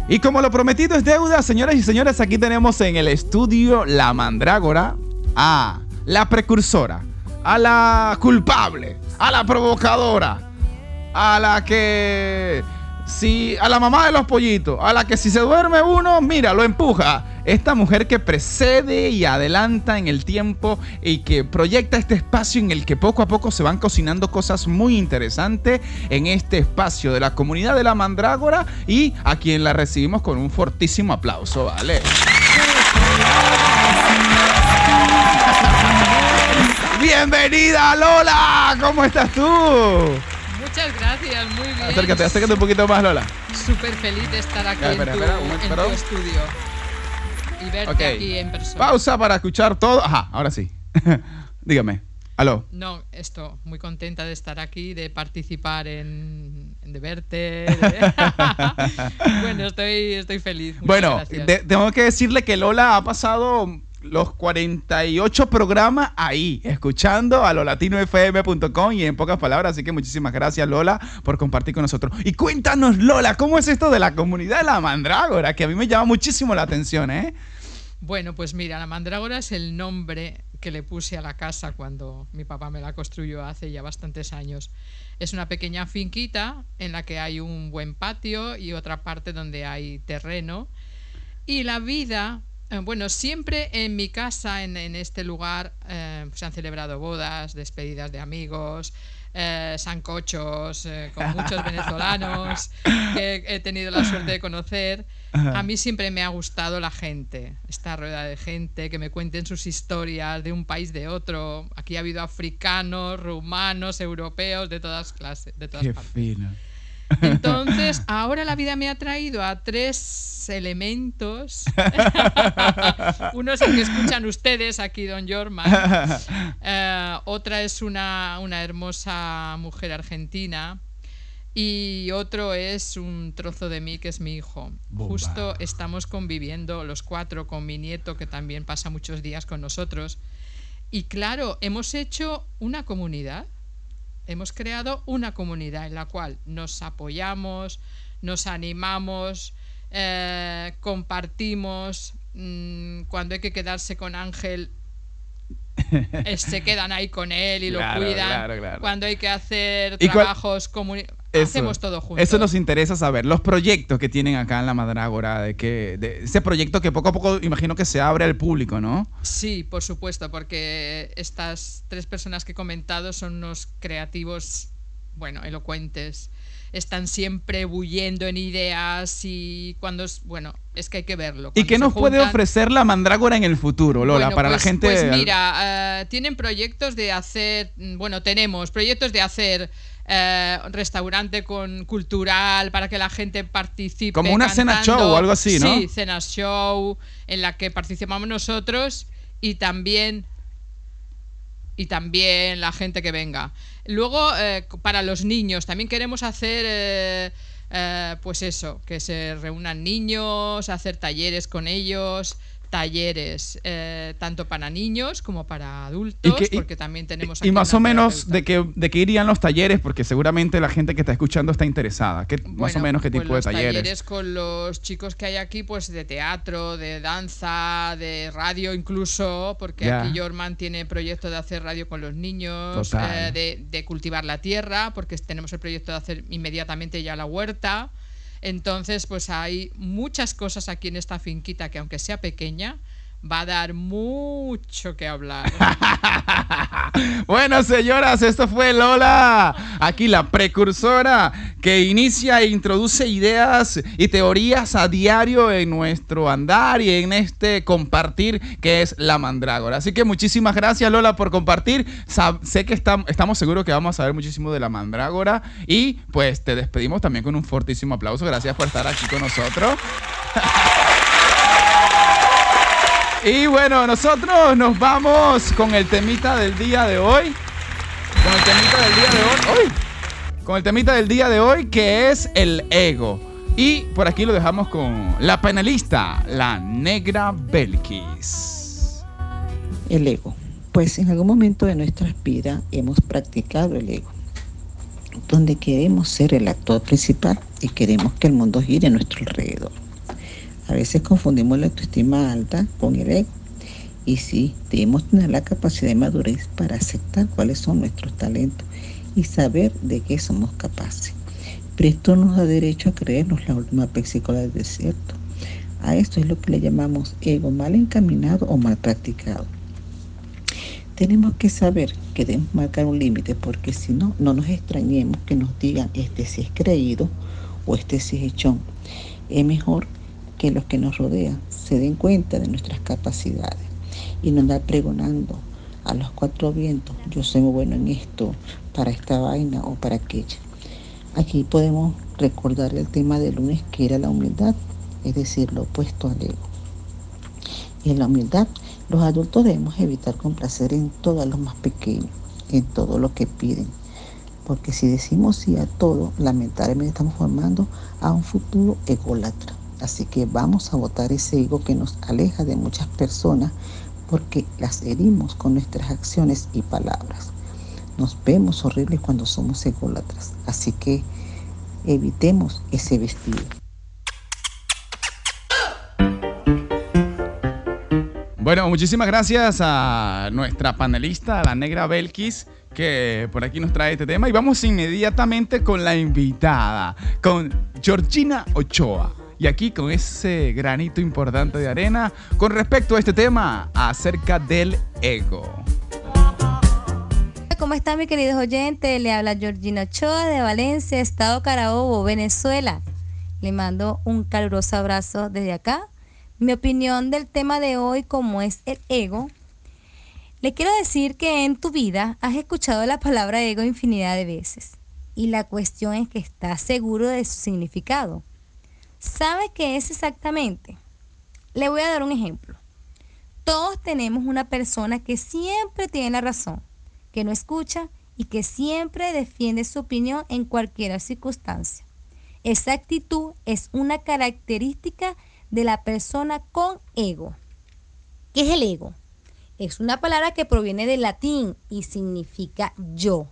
Y como lo prometido es deuda, señoras y señores, aquí tenemos en el estudio La Mandrágora a la precursora, a la culpable, a la provocadora, a la que si a la mamá de los pollitos, a la que si se duerme uno, mira, lo empuja. Esta mujer que precede y adelanta en el tiempo y que proyecta este espacio en el que poco a poco se van cocinando cosas muy interesantes en este espacio de la comunidad de la Mandrágora y a quien la recibimos con un fortísimo aplauso, ¿vale? Bienvenida Lola, ¿cómo estás tú? Muchas gracias, muy bien. Acércate, acércate un poquito más Lola. Súper feliz de estar aquí Ya, en, espera, tu, espera, momento, en tu estudio y verte Ok. aquí en persona. Pausa para escuchar todo. Ajá, ahora sí. Dígame. Aló. No, esto, muy contenta de estar aquí, de participar en, en de verte. de- bueno, estoy, estoy feliz. muchas Bueno, de- tengo que decirle que Lola ha pasado los 48 programas ahí, escuchando a lolatinofm.com y en pocas palabras. Así que muchísimas gracias, Lola, por compartir con nosotros. Y cuéntanos, Lola, ¿cómo es esto de la comunidad de la Mandrágora? Que a mí me llama muchísimo la atención, ¿eh? Bueno, pues mira, la mandrágora es el nombre que le puse a la casa cuando mi papá me la construyó hace ya bastantes años. Es una pequeña finquita en la que hay un buen patio y otra parte donde hay terreno. Y la vida, bueno, siempre en mi casa, en, en este lugar, eh, se han celebrado bodas, despedidas de amigos, eh, sancochos eh, con muchos venezolanos que he tenido la suerte de conocer. A mí siempre me ha gustado la gente, esta rueda de gente, que me cuenten sus historias de un país de otro. Aquí ha habido africanos, rumanos, europeos, de todas clases, de todas Qué partes. fino. Entonces, ahora la vida me ha traído a tres elementos. Uno es el que escuchan ustedes aquí, Don Jorman. Eh, otra es una, una hermosa mujer argentina. Y otro es un trozo de mí que es mi hijo. Bomba. Justo estamos conviviendo los cuatro con mi nieto, que también pasa muchos días con nosotros. Y claro, hemos hecho una comunidad hemos creado una comunidad en la cual nos apoyamos, nos animamos, eh, compartimos. mm, cuando hay que quedarse con Ángel, eh, se quedan ahí con él y lo Claro, cuidan. claro, claro. Cuando hay que hacer ¿Y cuál- comuni- hacemos todo juntos. Eso nos interesa saber. Los proyectos que tienen acá en la Madrágora, de que de ese proyecto que poco a poco imagino que se abre al público, ¿no? Sí, por supuesto, porque estas tres personas que he comentado son unos creativos, bueno, elocuentes. Están siempre bullendo en ideas y cuando es, bueno, es que hay que verlo. ¿Y qué nos puede ofrecer la Mandrágora en el futuro, Lola, Bueno, para la pues- gente? Pues mira, eh, tienen proyectos de hacer, mm, bueno, tenemos proyectos de hacer eh, restaurante con cultural para que la gente participe. Como una cena show o algo así, ¿no? Sí, cena show en la que participamos nosotros y también y también la gente que venga. Luego, eh, para los niños, también queremos hacer, eh, eh, pues eso, que se reúnan niños, hacer talleres con ellos, talleres eh, tanto para niños como para adultos, y- porque también tenemos... Y más o menos de qué, de qué irían los talleres, porque seguramente la gente que está escuchando está interesada. ¿Qué, más o menos qué pues tipo de los talleres? con los chicos que hay aquí, pues de teatro, de danza, de radio incluso, porque Ya. aquí Jorman tiene proyecto de hacer radio con los niños, eh, de, de cultivar la tierra, porque tenemos el proyecto de hacer inmediatamente ya la huerta. Entonces, pues hay muchas cosas aquí en esta finquita que aunque sea pequeña, va a dar mucho que hablar. bueno, señoras, esto fue Lola, aquí la precursora que inicia e introduce ideas y teorías a diario en nuestro andar y en este compartir que es la mandrágora. Así que muchísimas gracias, Lola, por compartir. Sab- sé que estam- estamos seguros que vamos a ver muchísimo de la mandrágora y pues te despedimos también con un fortísimo aplauso. Gracias por estar aquí con nosotros. Y bueno, nosotros nos vamos con el temita del día de hoy. Con el temita del día de hoy. Con el temita del día de hoy que es el ego. Y por aquí lo dejamos con la panelista, la negra Belkis. El ego. Pues en algún momento de nuestras vidas hemos practicado el ego, donde queremos ser el actor principal y queremos que el mundo gire a nuestro alrededor. A veces confundimos la autoestima alta con el ego. Y sí, debemos tener la capacidad de madurez para aceptar cuáles son nuestros talentos y saber de qué somos capaces. Pero esto nos da derecho a creernos la última pexícola del desierto. A esto es lo que le llamamos ego mal encaminado o mal practicado. Tenemos que saber que debemos marcar un límite porque si no, no nos extrañemos que nos digan este sí es creído o este sí es echón. Es mejor que los que nos rodean se den cuenta de nuestras capacidades y no andar pregonando a los cuatro vientos, yo soy muy bueno en esto, para esta vaina o para aquella. Aquí podemos recordar el tema del lunes que era la humildad, es decir, lo opuesto al ego. Y en la humildad, los adultos debemos evitar complacer en todo a los más pequeños, en todo lo que piden. Porque si decimos sí a todo, lamentablemente estamos formando a un futuro ególatra. Así que vamos a votar ese ego que nos aleja de muchas personas porque las herimos con nuestras acciones y palabras. Nos vemos horribles cuando somos ególatras. Así que evitemos ese vestido. Bueno, muchísimas gracias a nuestra panelista, la negra Belkis, que por aquí nos trae este tema. Y vamos inmediatamente con la invitada, con Georgina Ochoa. Y aquí con ese granito importante de arena con respecto a este tema acerca del ego. ¿Cómo están mis queridos oyentes? Le habla Georgina Ochoa de Valencia, Estado Carabobo, Venezuela. Le mando un caluroso abrazo desde acá. Mi opinión del tema de hoy, como es el ego, le quiero decir que en tu vida has escuchado la palabra ego infinidad de veces. Y la cuestión es que estás seguro de su significado. ¿Sabes qué es exactamente? Le voy a dar un ejemplo. Todos tenemos una persona que siempre tiene la razón que no escucha y que siempre defiende su opinión en cualquier circunstancia. Esa actitud es una característica de la persona con ego. ¿Qué es el ego? Es una palabra que proviene del latín y significa yo.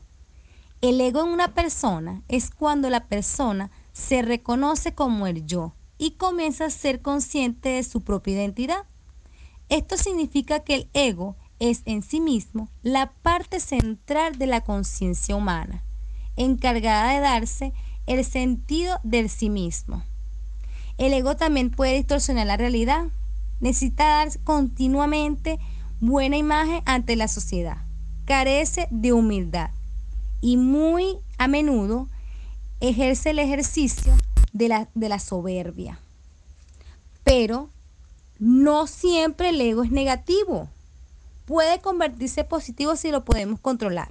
El ego en una persona es cuando la persona se reconoce como el yo y comienza a ser consciente de su propia identidad. Esto significa que el ego es en sí mismo la parte central de la conciencia humana, encargada de darse el sentido del sí mismo. El ego también puede distorsionar la realidad. Necesita dar continuamente buena imagen ante la sociedad. Carece de humildad y muy a menudo ejerce el ejercicio de la, de la soberbia. Pero no siempre el ego es negativo. Puede convertirse positivo si lo podemos controlar.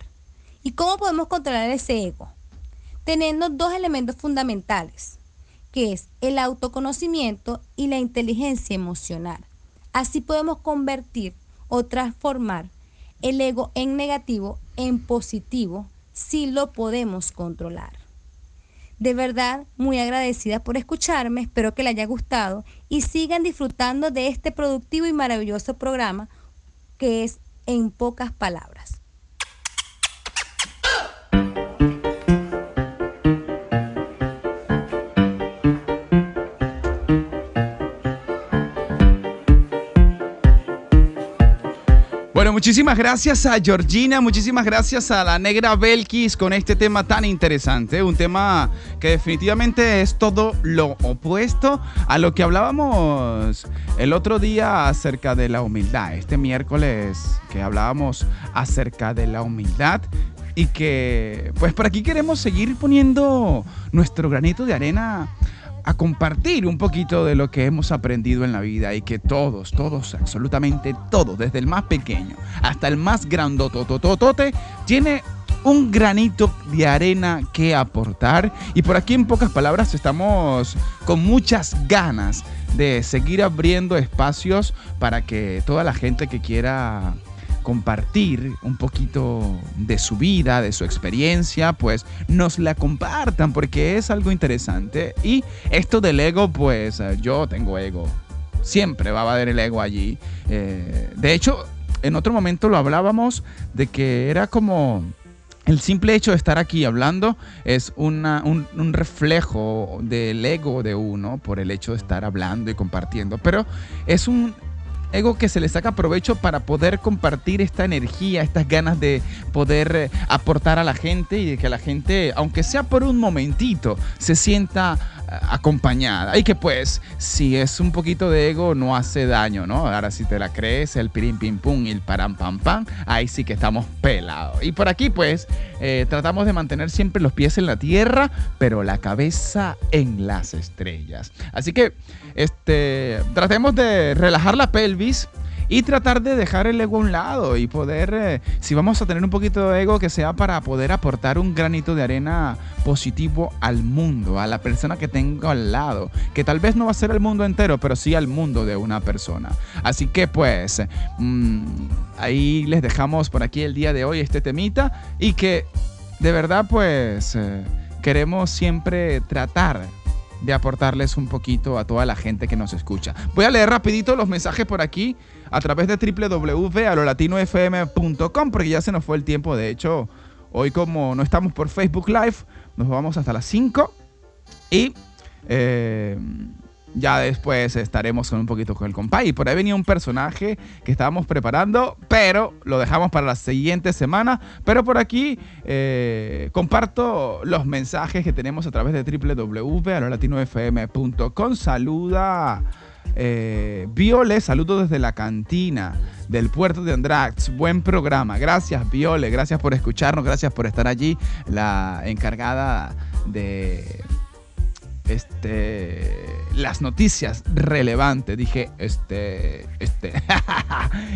¿Y cómo podemos controlar ese ego? Teniendo dos elementos fundamentales, que es el autoconocimiento y la inteligencia emocional. Así podemos convertir o transformar el ego en negativo en positivo si lo podemos controlar. De verdad, muy agradecida por escucharme, espero que le haya gustado y sigan disfrutando de este productivo y maravilloso programa que es en pocas palabras. Muchísimas gracias a Georgina, muchísimas gracias a la negra Belkis con este tema tan interesante, un tema que definitivamente es todo lo opuesto a lo que hablábamos el otro día acerca de la humildad, este miércoles que hablábamos acerca de la humildad y que pues por aquí queremos seguir poniendo nuestro granito de arena a compartir un poquito de lo que hemos aprendido en la vida y que todos, todos, absolutamente todos, desde el más pequeño hasta el más grandotototote, tiene un granito de arena que aportar. Y por aquí en pocas palabras estamos con muchas ganas de seguir abriendo espacios para que toda la gente que quiera compartir un poquito de su vida, de su experiencia, pues nos la compartan porque es algo interesante. Y esto del ego, pues eh, yo tengo ego. Siempre va a haber el ego allí. Eh, de hecho, en otro momento lo hablábamos de que era como... El simple hecho de estar aquí hablando es un, un reflejo del ego de uno por el hecho de estar hablando y compartiendo. Pero es un ego que se le saca provecho para poder compartir esta energía, estas ganas de poder eh, aportar a la gente y de que la gente, aunque sea por un momentito, se sienta eh, acompañada. Y que pues, si es un poquito de ego, no hace daño, ¿no? Ahora si te la crees, el pirim pim pum y el param pam pam, ahí sí que estamos pelados. Y por aquí pues, eh, tratamos de mantener siempre los pies en la tierra, pero la cabeza en las estrellas. Así que, este, tratemos de relajar la pelvis y tratar de dejar el ego a un lado y poder, eh, si vamos a tener un poquito de ego, que sea para poder aportar un granito de arena positivo al mundo, a la persona que tengo al lado, que tal vez no va a ser el mundo entero, pero sí al mundo de una persona. Así que pues, mm, ahí les dejamos por aquí el día de hoy este temita y que de verdad pues eh, queremos siempre tratar de aportarles un poquito a toda la gente que nos escucha. Voy a leer rapidito los mensajes por aquí a través de www.alolatinofm.com porque ya se nos fue el tiempo. De hecho, hoy como no estamos por Facebook Live, nos vamos hasta las 5 y eh, ya después estaremos con un poquito con el compay. Y por ahí venía un personaje que estábamos preparando, pero lo dejamos para la siguiente semana. Pero por aquí eh, comparto los mensajes que tenemos a través de www.alolatinofm.com. Saluda. Eh, Viole, saludos desde la cantina del puerto de Andrax. Buen programa. Gracias, Viole. Gracias por escucharnos. Gracias por estar allí. La encargada de este las noticias relevantes. Dije este este.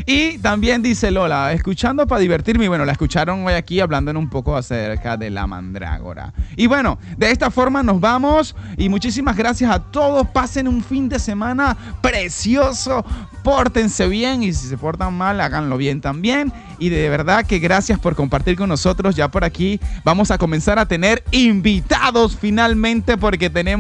Y también dice Lola escuchando para divertirme y bueno la escucharon hoy aquí hablando un poco acerca de la mandrágora. Y bueno de esta forma nos vamos y muchísimas gracias a todos. Pasen un fin de semana precioso. Pórtense bien y si se portan mal háganlo bien también. Y de verdad que gracias por compartir con nosotros. Ya por aquí vamos a comenzar a tener invitados finalmente porque tenemos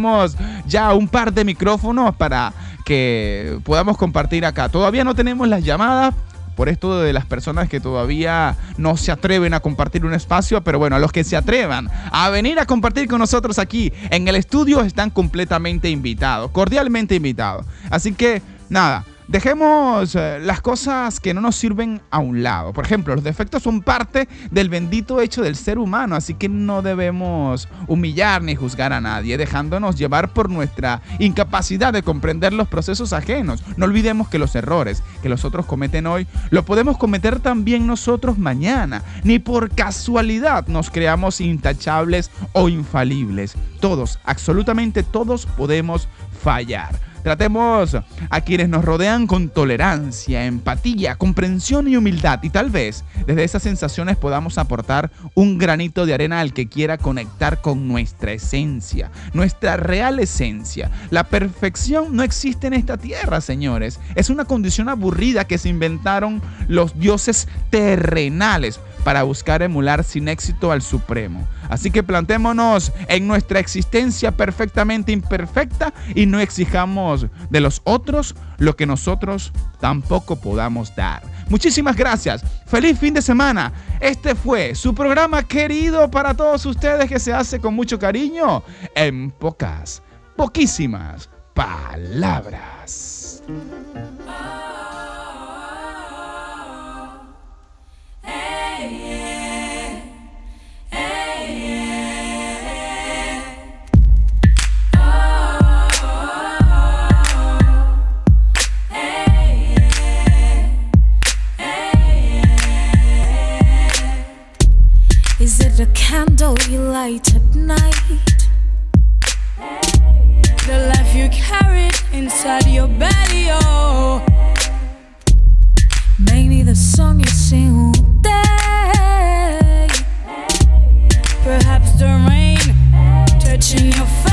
ya un par de micrófonos para que podamos compartir acá. Todavía no tenemos las llamadas por esto de las personas que todavía no se atreven a compartir un espacio, pero bueno, a los que se atrevan a venir a compartir con nosotros aquí en el estudio están completamente invitados, cordialmente invitados. Así que nada, Dejemos eh, las cosas que no nos sirven a un lado. Por ejemplo, los defectos son parte del bendito hecho del ser humano, así que no debemos humillar ni juzgar a nadie, dejándonos llevar por nuestra incapacidad de comprender los procesos ajenos. No olvidemos que los errores que los otros cometen hoy, lo podemos cometer también nosotros mañana. Ni por casualidad nos creamos intachables o infalibles. Todos, absolutamente todos podemos fallar. Tratemos a quienes nos rodean con tolerancia, empatía, comprensión y humildad y tal vez desde esas sensaciones podamos aportar un granito de arena al que quiera conectar con nuestra esencia, nuestra real esencia. La perfección no existe en esta tierra, señores. Es una condición aburrida que se inventaron los dioses terrenales para buscar emular sin éxito al Supremo. Así que plantémonos en nuestra existencia perfectamente imperfecta y no exijamos de los otros lo que nosotros tampoco podamos dar. Muchísimas gracias. Feliz fin de semana. Este fue su programa querido para todos ustedes que se hace con mucho cariño en pocas, poquísimas palabras. The candle you light at night. The life you carry inside your belly, oh. Maybe the song you sing all day. Perhaps the rain touching your face.